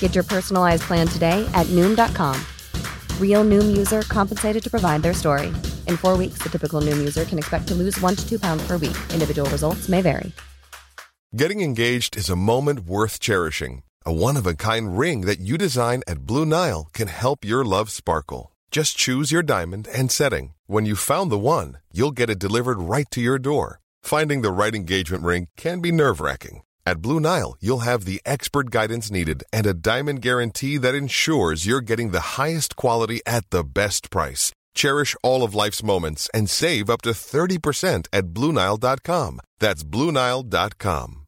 Get your personalized plan today at Noom.com. Real Noom user compensated to provide their story. In four weeks, the typical Noom user can expect to lose one to two pounds per week. Individual results may vary. Getting engaged is a moment worth cherishing. A one of a kind ring that you design at Blue Nile can help your love sparkle. Just choose your diamond and setting. When you found the one, you'll get it delivered right to your door. Finding the right engagement ring can be nerve wracking. At Blue Nile, you'll have the expert guidance needed and a diamond guarantee that ensures you're getting the highest quality at the best price. Cherish all of life's moments and save up to 30% at BlueNile.com. That's BlueNile.com.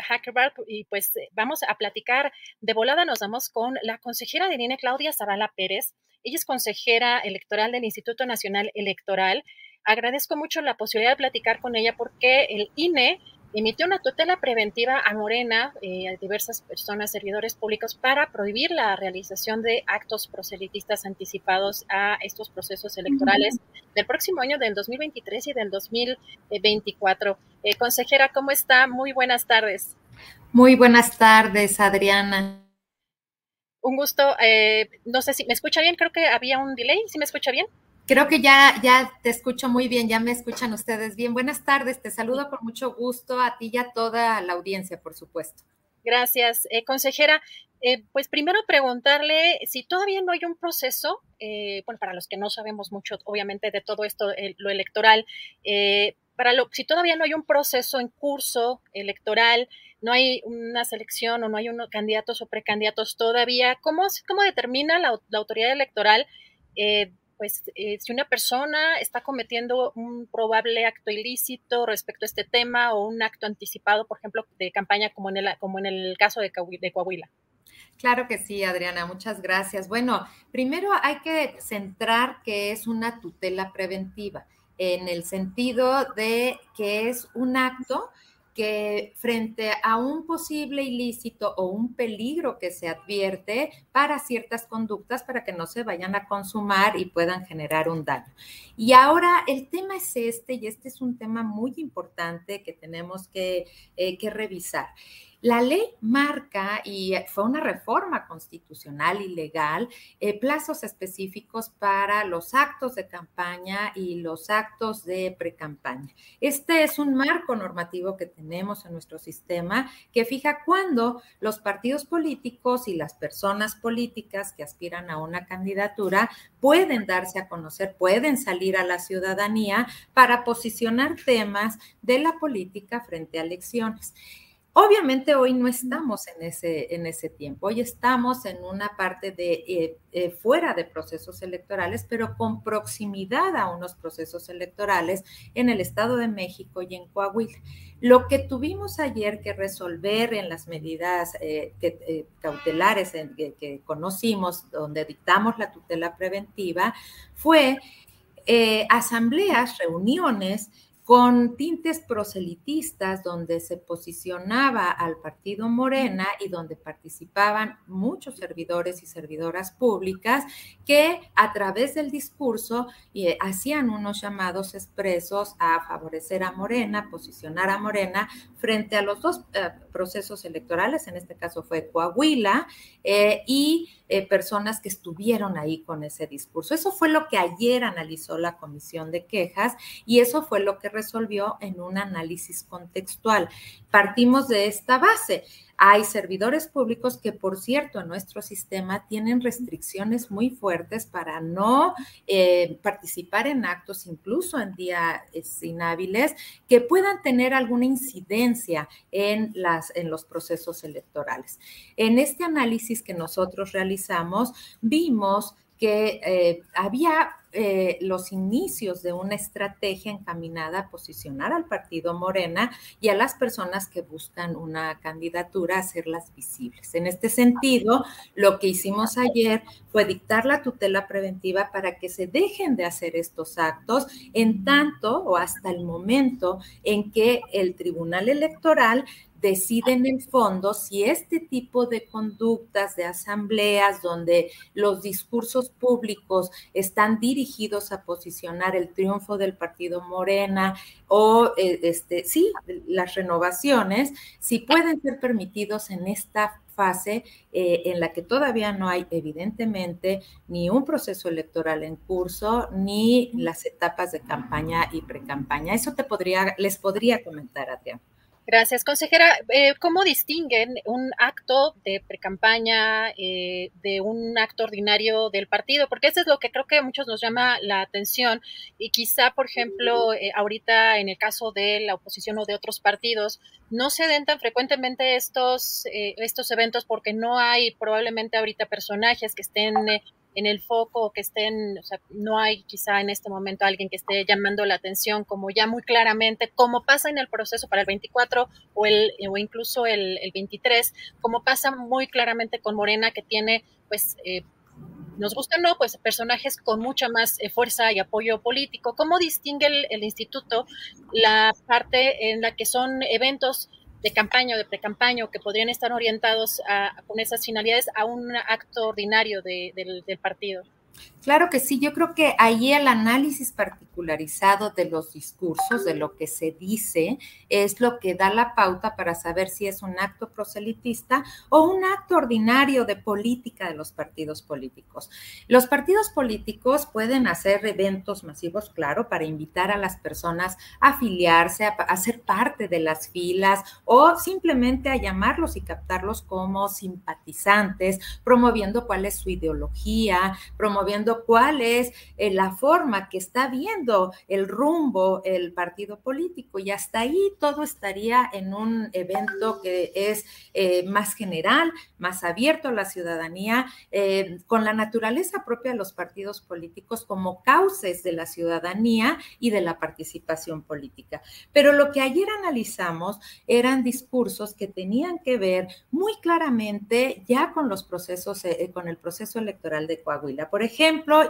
Hackerberg, y pues eh, vamos a platicar de volada. Nos vamos con la consejera de INE, Claudia Zavala Pérez. Ella es consejera electoral del Instituto Nacional Electoral. Agradezco mucho la posibilidad de platicar con ella porque el INE emitió una tutela preventiva a Morena, eh, a diversas personas, servidores públicos, para prohibir la realización de actos proselitistas anticipados a estos procesos electorales del próximo año, del 2023 y del 2024. Eh, consejera, ¿cómo está? Muy buenas tardes. Muy buenas tardes, Adriana. Un gusto. Eh, no sé si me escucha bien, creo que había un delay. ¿Sí me escucha bien? Creo que ya, ya te escucho muy bien, ya me escuchan ustedes bien. Buenas tardes, te saludo con mucho gusto a ti y a toda la audiencia, por supuesto. Gracias, eh, consejera. Eh, pues primero preguntarle si todavía no hay un proceso, eh, bueno, para los que no sabemos mucho, obviamente, de todo esto, lo electoral, para lo, si todavía no hay un proceso en curso electoral, no hay una selección o no hay unos candidatos o precandidatos todavía, ¿cómo, cómo determina la, la autoridad electoral? Pues eh, si una persona está cometiendo un probable acto ilícito respecto a este tema o un acto anticipado, por ejemplo, de campaña como en el, como en el caso de, de Coahuila. Claro que sí, Adriana, muchas gracias. Bueno, primero hay que centrar que es una tutela preventiva, en el sentido de que es un acto que frente a un posible ilícito o un peligro que se advierte para ciertas conductas para que no se vayan a consumar y puedan generar un daño. Y ahora el tema es este, y este es un tema muy importante que tenemos que, eh, que revisar. La ley marca, y fue una reforma constitucional y legal, eh, plazos específicos para los actos de campaña y los actos de precampaña. Este es un marco normativo que tenemos en nuestro sistema que fija cuándo los partidos políticos y las personas políticas que aspiran a una candidatura pueden darse a conocer, pueden salir a la ciudadanía para posicionar temas de la política frente a elecciones. Obviamente hoy no estamos en ese, en ese tiempo, hoy estamos en una parte de eh, eh, fuera de procesos electorales, pero con proximidad a unos procesos electorales en el Estado de México y en Coahuila. Lo que tuvimos ayer que resolver en las medidas eh, cautelares que, conocimos, donde dictamos la tutela preventiva, fue asambleas, reuniones, con tintes proselitistas donde se posicionaba al partido Morena y donde participaban muchos servidores y servidoras públicas que a través del discurso eh, hacían unos llamados expresos a favorecer a Morena, posicionar a Morena frente a los dos eh, procesos electorales, en este caso fue Coahuila, eh, y personas que estuvieron ahí con ese discurso. Eso fue lo que ayer analizó la comisión de quejas y eso fue lo que resolvió en un análisis contextual. Partimos de esta base. Hay servidores públicos que, por cierto, en nuestro sistema tienen restricciones muy fuertes para no eh, participar en actos, incluso en días inhábiles, que puedan tener alguna incidencia en, las, en los procesos electorales. En este análisis que nosotros realizamos, vimos que eh, había eh, los inicios de una estrategia encaminada a posicionar al partido Morena y a las personas que buscan una candidatura a hacerlas visibles. En este sentido, lo que hicimos ayer fue dictar la tutela preventiva para que se dejen de hacer estos actos en tanto o hasta el momento en que el Tribunal Electoral decide en el fondo si este tipo de conductas, de asambleas donde los discursos públicos están dirigidos a posicionar el triunfo del partido Morena o eh, este sí, las renovaciones, si pueden ser permitidos en esta fase eh, en la que todavía no hay evidentemente ni un proceso electoral en curso ni las etapas de campaña y precampaña. Eso te podría les podría comentar, Adrián. Gracias, consejera. Eh, ¿Cómo distinguen un acto de precampaña eh, de un acto ordinario del partido? Porque eso es lo que creo que a muchos nos llama la atención y quizá, por ejemplo, eh, ahorita en el caso de la oposición o de otros partidos, no se den tan frecuentemente estos, estos eventos porque no hay probablemente ahorita personajes que estén en el foco que estén, o sea, no hay quizá en este momento alguien que esté llamando la atención como ya muy claramente, como pasa en el proceso para el 24 o, el, o incluso el, 23, como pasa muy claramente con Morena que tiene pues... Eh, nos gusta o no, pues personajes con mucha más eh, fuerza y apoyo político. ¿Cómo distingue el, el, instituto la parte en la que son eventos de campaña o de precampaña que podrían estar orientados a, con esas finalidades a un acto ordinario del, del partido. Claro que sí, yo creo que ahí el análisis particularizado de los discursos, de lo que se dice, es lo que da la pauta para saber si es un acto proselitista o un acto ordinario de política de los partidos políticos. Los partidos políticos pueden hacer eventos masivos, claro, para invitar a las personas a afiliarse, a, ser parte de las filas o simplemente a llamarlos y captarlos como simpatizantes, promoviendo cuál es su ideología, promoviendo cuál es eh, la forma que está viendo el rumbo el partido político y hasta ahí todo estaría en un evento que es eh, más general, más abierto a la ciudadanía, eh, con la naturaleza propia de los partidos políticos como cauces de la ciudadanía y de la participación política. Pero lo que ayer analizamos eran discursos que tenían que ver muy claramente ya con los procesos, con el proceso electoral de Coahuila. Por ejemplo,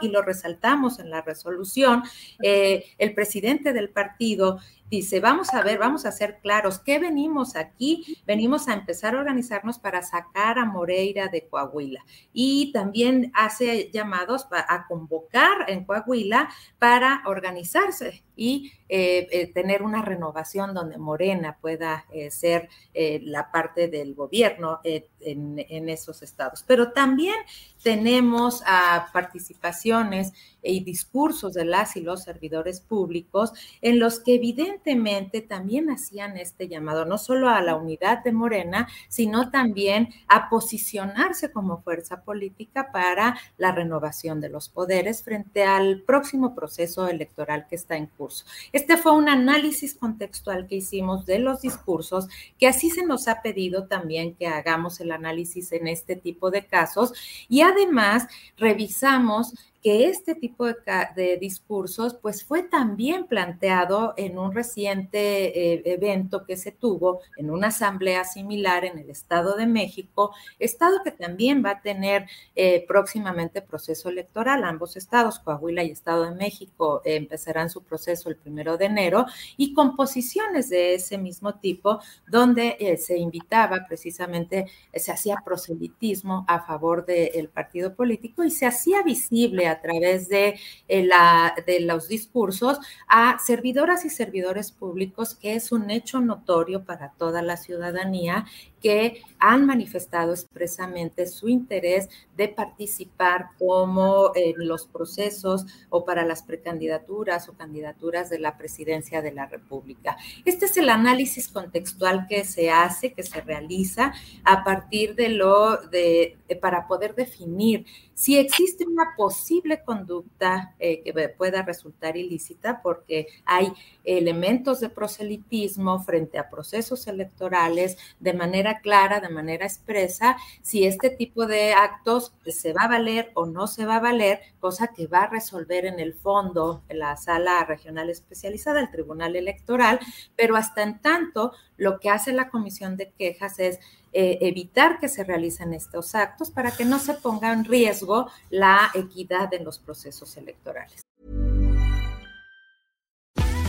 y lo resaltamos en la resolución, eh, el presidente del partido dice, vamos a ver, vamos a ser claros, ¿qué venimos aquí? Venimos a empezar a organizarnos para sacar a Moreira de Coahuila. Y también hace llamados a convocar en Coahuila para organizarse y eh, eh, tener una renovación donde Morena pueda eh, ser la parte del gobierno en, esos estados. Pero también tenemos a participaciones y discursos de las y los servidores públicos en los que evidentemente también hacían este llamado, no solo a la unidad de Morena, sino también a posicionarse como fuerza política para la renovación de los poderes frente al próximo proceso electoral que está en curso. Este fue un análisis contextual que hicimos de los discursos, que así se nos ha pedido también que hagamos el análisis en este tipo de casos y además revisamos que este tipo de, discursos pues fue también planteado en un reciente eh, evento que se tuvo en una asamblea similar en el Estado de México, estado que también va a tener eh, próximamente proceso electoral. Ambos estados, Coahuila y Estado de México, empezarán su proceso el primero de enero y con posiciones de ese mismo tipo donde eh, se invitaba precisamente, se hacía proselitismo a favor del partido político y se hacía visible a través de, eh, la, de los discursos a servidoras y servidores públicos, que es un hecho notorio para toda la ciudadanía que han manifestado expresamente su interés de participar como en los procesos o para las precandidaturas o candidaturas de la presidencia de la República. Este es el análisis contextual que se hace, que se realiza a partir de lo de, para poder definir si existe una posible conducta eh, que pueda resultar ilícita porque hay elementos de proselitismo frente a procesos electorales de manera clara, de manera expresa, si este tipo de actos se va a valer o no se va a valer, cosa que va a resolver en el fondo la sala regional especializada, el Tribunal Electoral, pero hasta en tanto lo que hace la Comisión de Quejas es eh, evitar que se realicen estos actos para que no se ponga en riesgo la equidad en los procesos electorales.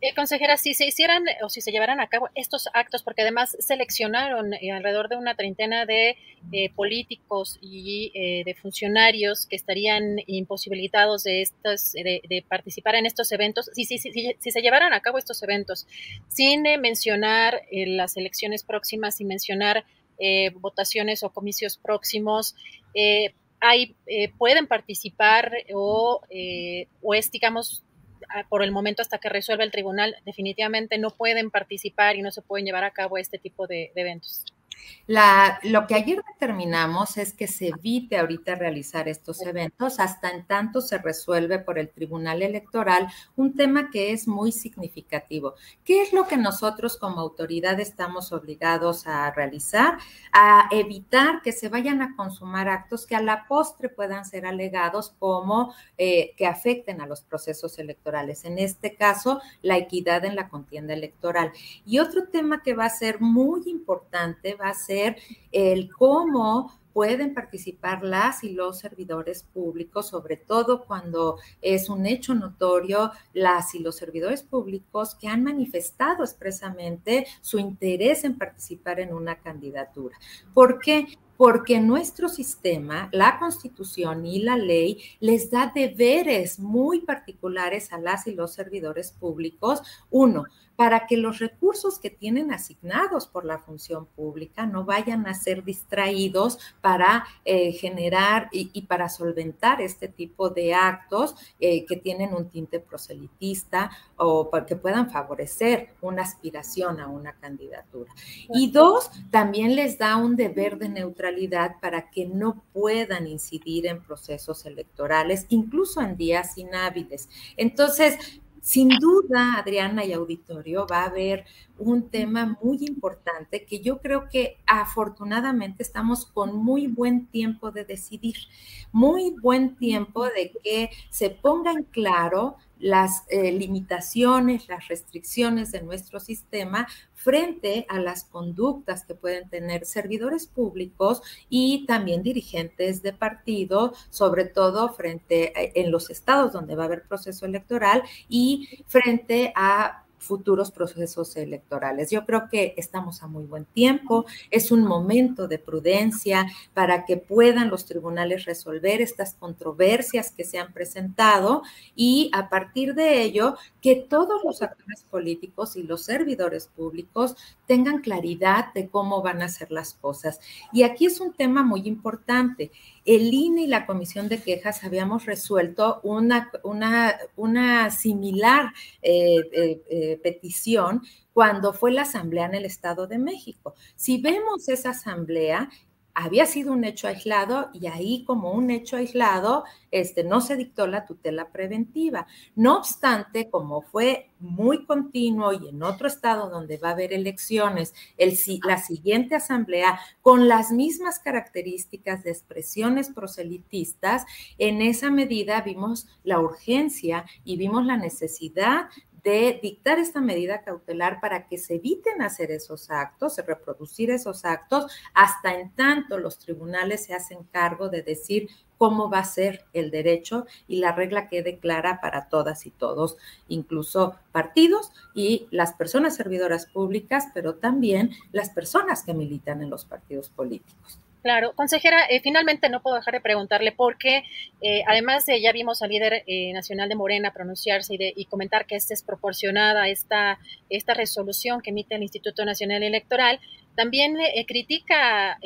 Eh, consejera, si se hicieran o si se llevaran a cabo estos actos, porque además seleccionaron eh, alrededor de una treintena de eh, políticos y eh, de funcionarios que estarían imposibilitados de, estos, de, de participar en estos eventos, si, si, si, se llevaran a cabo estos eventos, sin eh, mencionar eh, las elecciones próximas, sin mencionar eh, votaciones o comicios próximos, eh, hay, eh, pueden participar o, eh, o es, digamos, por el momento hasta que resuelva el tribunal, definitivamente no pueden participar y no se pueden llevar a cabo este tipo de, de eventos. La, lo que ayer determinamos es que se evite ahorita realizar estos eventos hasta en tanto se resuelve por el Tribunal Electoral un tema que es muy significativo. ¿Qué es lo que nosotros como autoridad estamos obligados a realizar? A evitar que se vayan a consumar actos que a la postre puedan ser alegados como eh, que afecten a los procesos electorales. En este caso, la equidad en la contienda electoral. Y otro tema que va a ser muy importante va a ser el cómo pueden participar las y los servidores públicos, sobre todo cuando es un hecho notorio, las y los servidores públicos que han manifestado expresamente su interés en participar en una candidatura. ¿Por qué? Porque nuestro sistema, la constitución y la ley les da deberes muy particulares a las y los servidores públicos. Uno, para que los recursos que tienen asignados por la función pública no vayan a ser distraídos para eh, generar y, y, para solventar este tipo de actos eh, que tienen un tinte proselitista o que puedan favorecer una aspiración a una candidatura. Y dos, también les da un deber de neutralidad para que no puedan incidir en procesos electorales, incluso en días inhábiles. Entonces, sin duda, Adriana y auditorio, va a haber un tema muy importante que yo creo que afortunadamente estamos con muy buen tiempo de decidir, muy buen tiempo de que se ponga en claro las eh, limitaciones, las restricciones de nuestro sistema frente a las conductas que pueden tener servidores públicos y también dirigentes de partido, sobre todo frente a, en los estados donde va a haber proceso electoral y frente a futuros procesos electorales. Yo creo que estamos a muy buen tiempo, es un momento de prudencia para que puedan los tribunales resolver estas controversias que se han presentado y a partir de ello que todos los actores políticos y los servidores públicos tengan claridad de cómo van a ser las cosas. Y aquí es un tema muy importante el INE y la Comisión de Quejas habíamos resuelto una, una, una similar eh, eh, eh, petición cuando fue la asamblea en el Estado de México. Si vemos esa asamblea, había sido un hecho aislado y ahí como un hecho aislado este, no se dictó la tutela preventiva. No obstante, como fue muy continuo y en otro estado donde va a haber elecciones, el, la siguiente asamblea con las mismas características de expresiones proselitistas, en esa medida vimos la urgencia y vimos la necesidad de dictar esta medida cautelar para que se eviten hacer esos actos, reproducir esos actos, hasta en tanto los tribunales se hacen cargo de decir cómo va a ser el derecho y la regla quede clara para todas y todos, incluso partidos y las personas servidoras públicas, pero también las personas que militan en los partidos políticos. Claro, consejera, eh, finalmente no puedo dejar de preguntarle porque eh, además de ya vimos al líder eh, nacional de Morena pronunciarse y, de, y comentar que es desproporcionada esta, esta resolución que emite el Instituto Nacional Electoral, también critica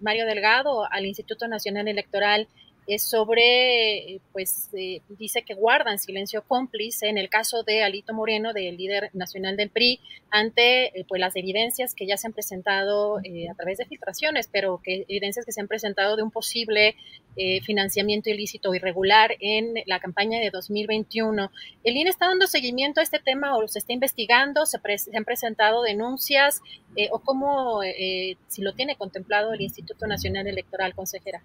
Mario Delgado al Instituto Nacional Electoral es sobre, pues eh, dice que guardan silencio cómplice en el caso de Alito Moreno, del líder nacional del PRI, ante eh, pues las evidencias que ya se han presentado eh, a través de filtraciones, pero que evidencias que se han presentado de un posible financiamiento ilícito irregular en la campaña de 2021. ¿El INE está dando seguimiento a este tema o se está investigando? ¿Se, se han presentado denuncias? ¿O cómo, si lo tiene contemplado el Instituto Nacional Electoral, consejera?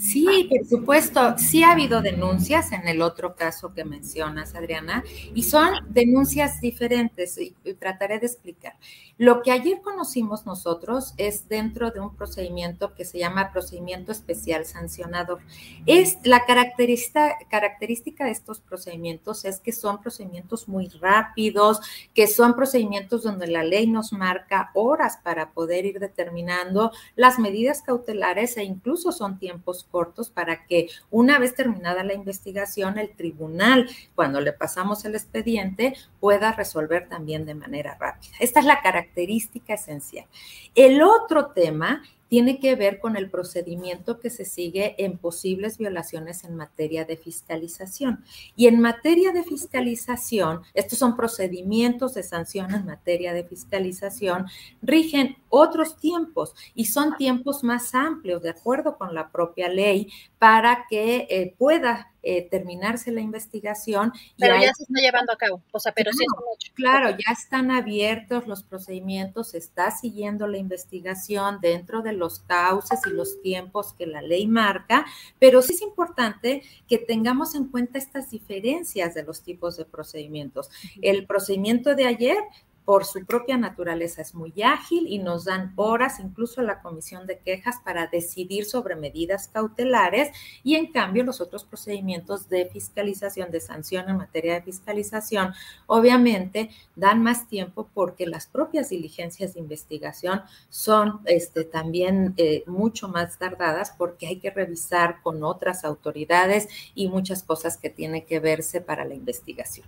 Sí, por supuesto, sí ha habido denuncias en el otro caso que mencionas, Adriana, y son denuncias diferentes y, trataré de explicar. Lo que ayer conocimos nosotros es dentro de un procedimiento que se llama procedimiento especial sancionador. Es la característica, característica de estos procedimientos es que son procedimientos muy rápidos, que son procedimientos donde la ley nos marca horas para poder ir determinando las medidas cautelares e incluso son tiempos cortos para que una vez terminada la investigación, el tribunal, cuando le pasamos el expediente, pueda resolver también de manera rápida. Esta es la característica esencial. El otro tema tiene que ver con el procedimiento que se sigue en posibles violaciones en materia de fiscalización. Y en materia de fiscalización, estos son procedimientos de sanción en materia de fiscalización, rigen otros tiempos y son tiempos más amplios, de acuerdo con la propia ley, para que eh, pueda eh, terminarse la investigación. Pero ya, se está llevando a cabo, o sea, pero claro, sí Claro, ya están abiertos los procedimientos, se está siguiendo la investigación dentro de los cauces y los tiempos que la ley marca, pero sí es importante que tengamos en cuenta estas diferencias de los tipos de procedimientos. El procedimiento de ayer por su propia naturaleza es muy ágil y nos dan horas, incluso la comisión de quejas, para decidir sobre medidas cautelares y en cambio los otros procedimientos de fiscalización, de sanción en materia de fiscalización, obviamente dan más tiempo porque las propias diligencias de investigación son este, también eh, mucho más tardadas porque hay que revisar con otras autoridades y muchas cosas que tienen que verse para la investigación.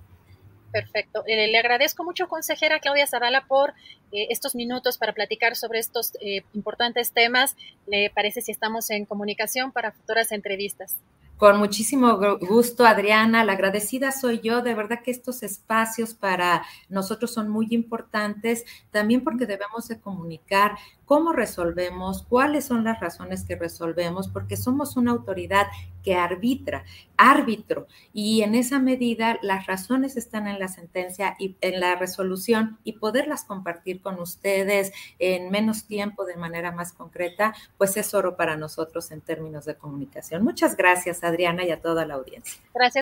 Perfecto. Eh, le agradezco mucho, consejera Claudia Zavala, por eh, estos minutos para platicar sobre estos eh, importantes temas. ¿Le parece si estamos en comunicación para futuras entrevistas? Con muchísimo gusto, Adriana. La agradecida soy yo. De verdad que estos espacios para nosotros son muy importantes, también porque debemos de comunicar cómo resolvemos, cuáles son las razones que resolvemos, porque somos una autoridad que arbitra, árbitro, y en esa medida las razones están en la sentencia y en la resolución y poderlas compartir con ustedes en menos tiempo de manera más concreta, pues es oro para nosotros en términos de comunicación. Muchas gracias, Adriana, y a toda la audiencia. Gracias.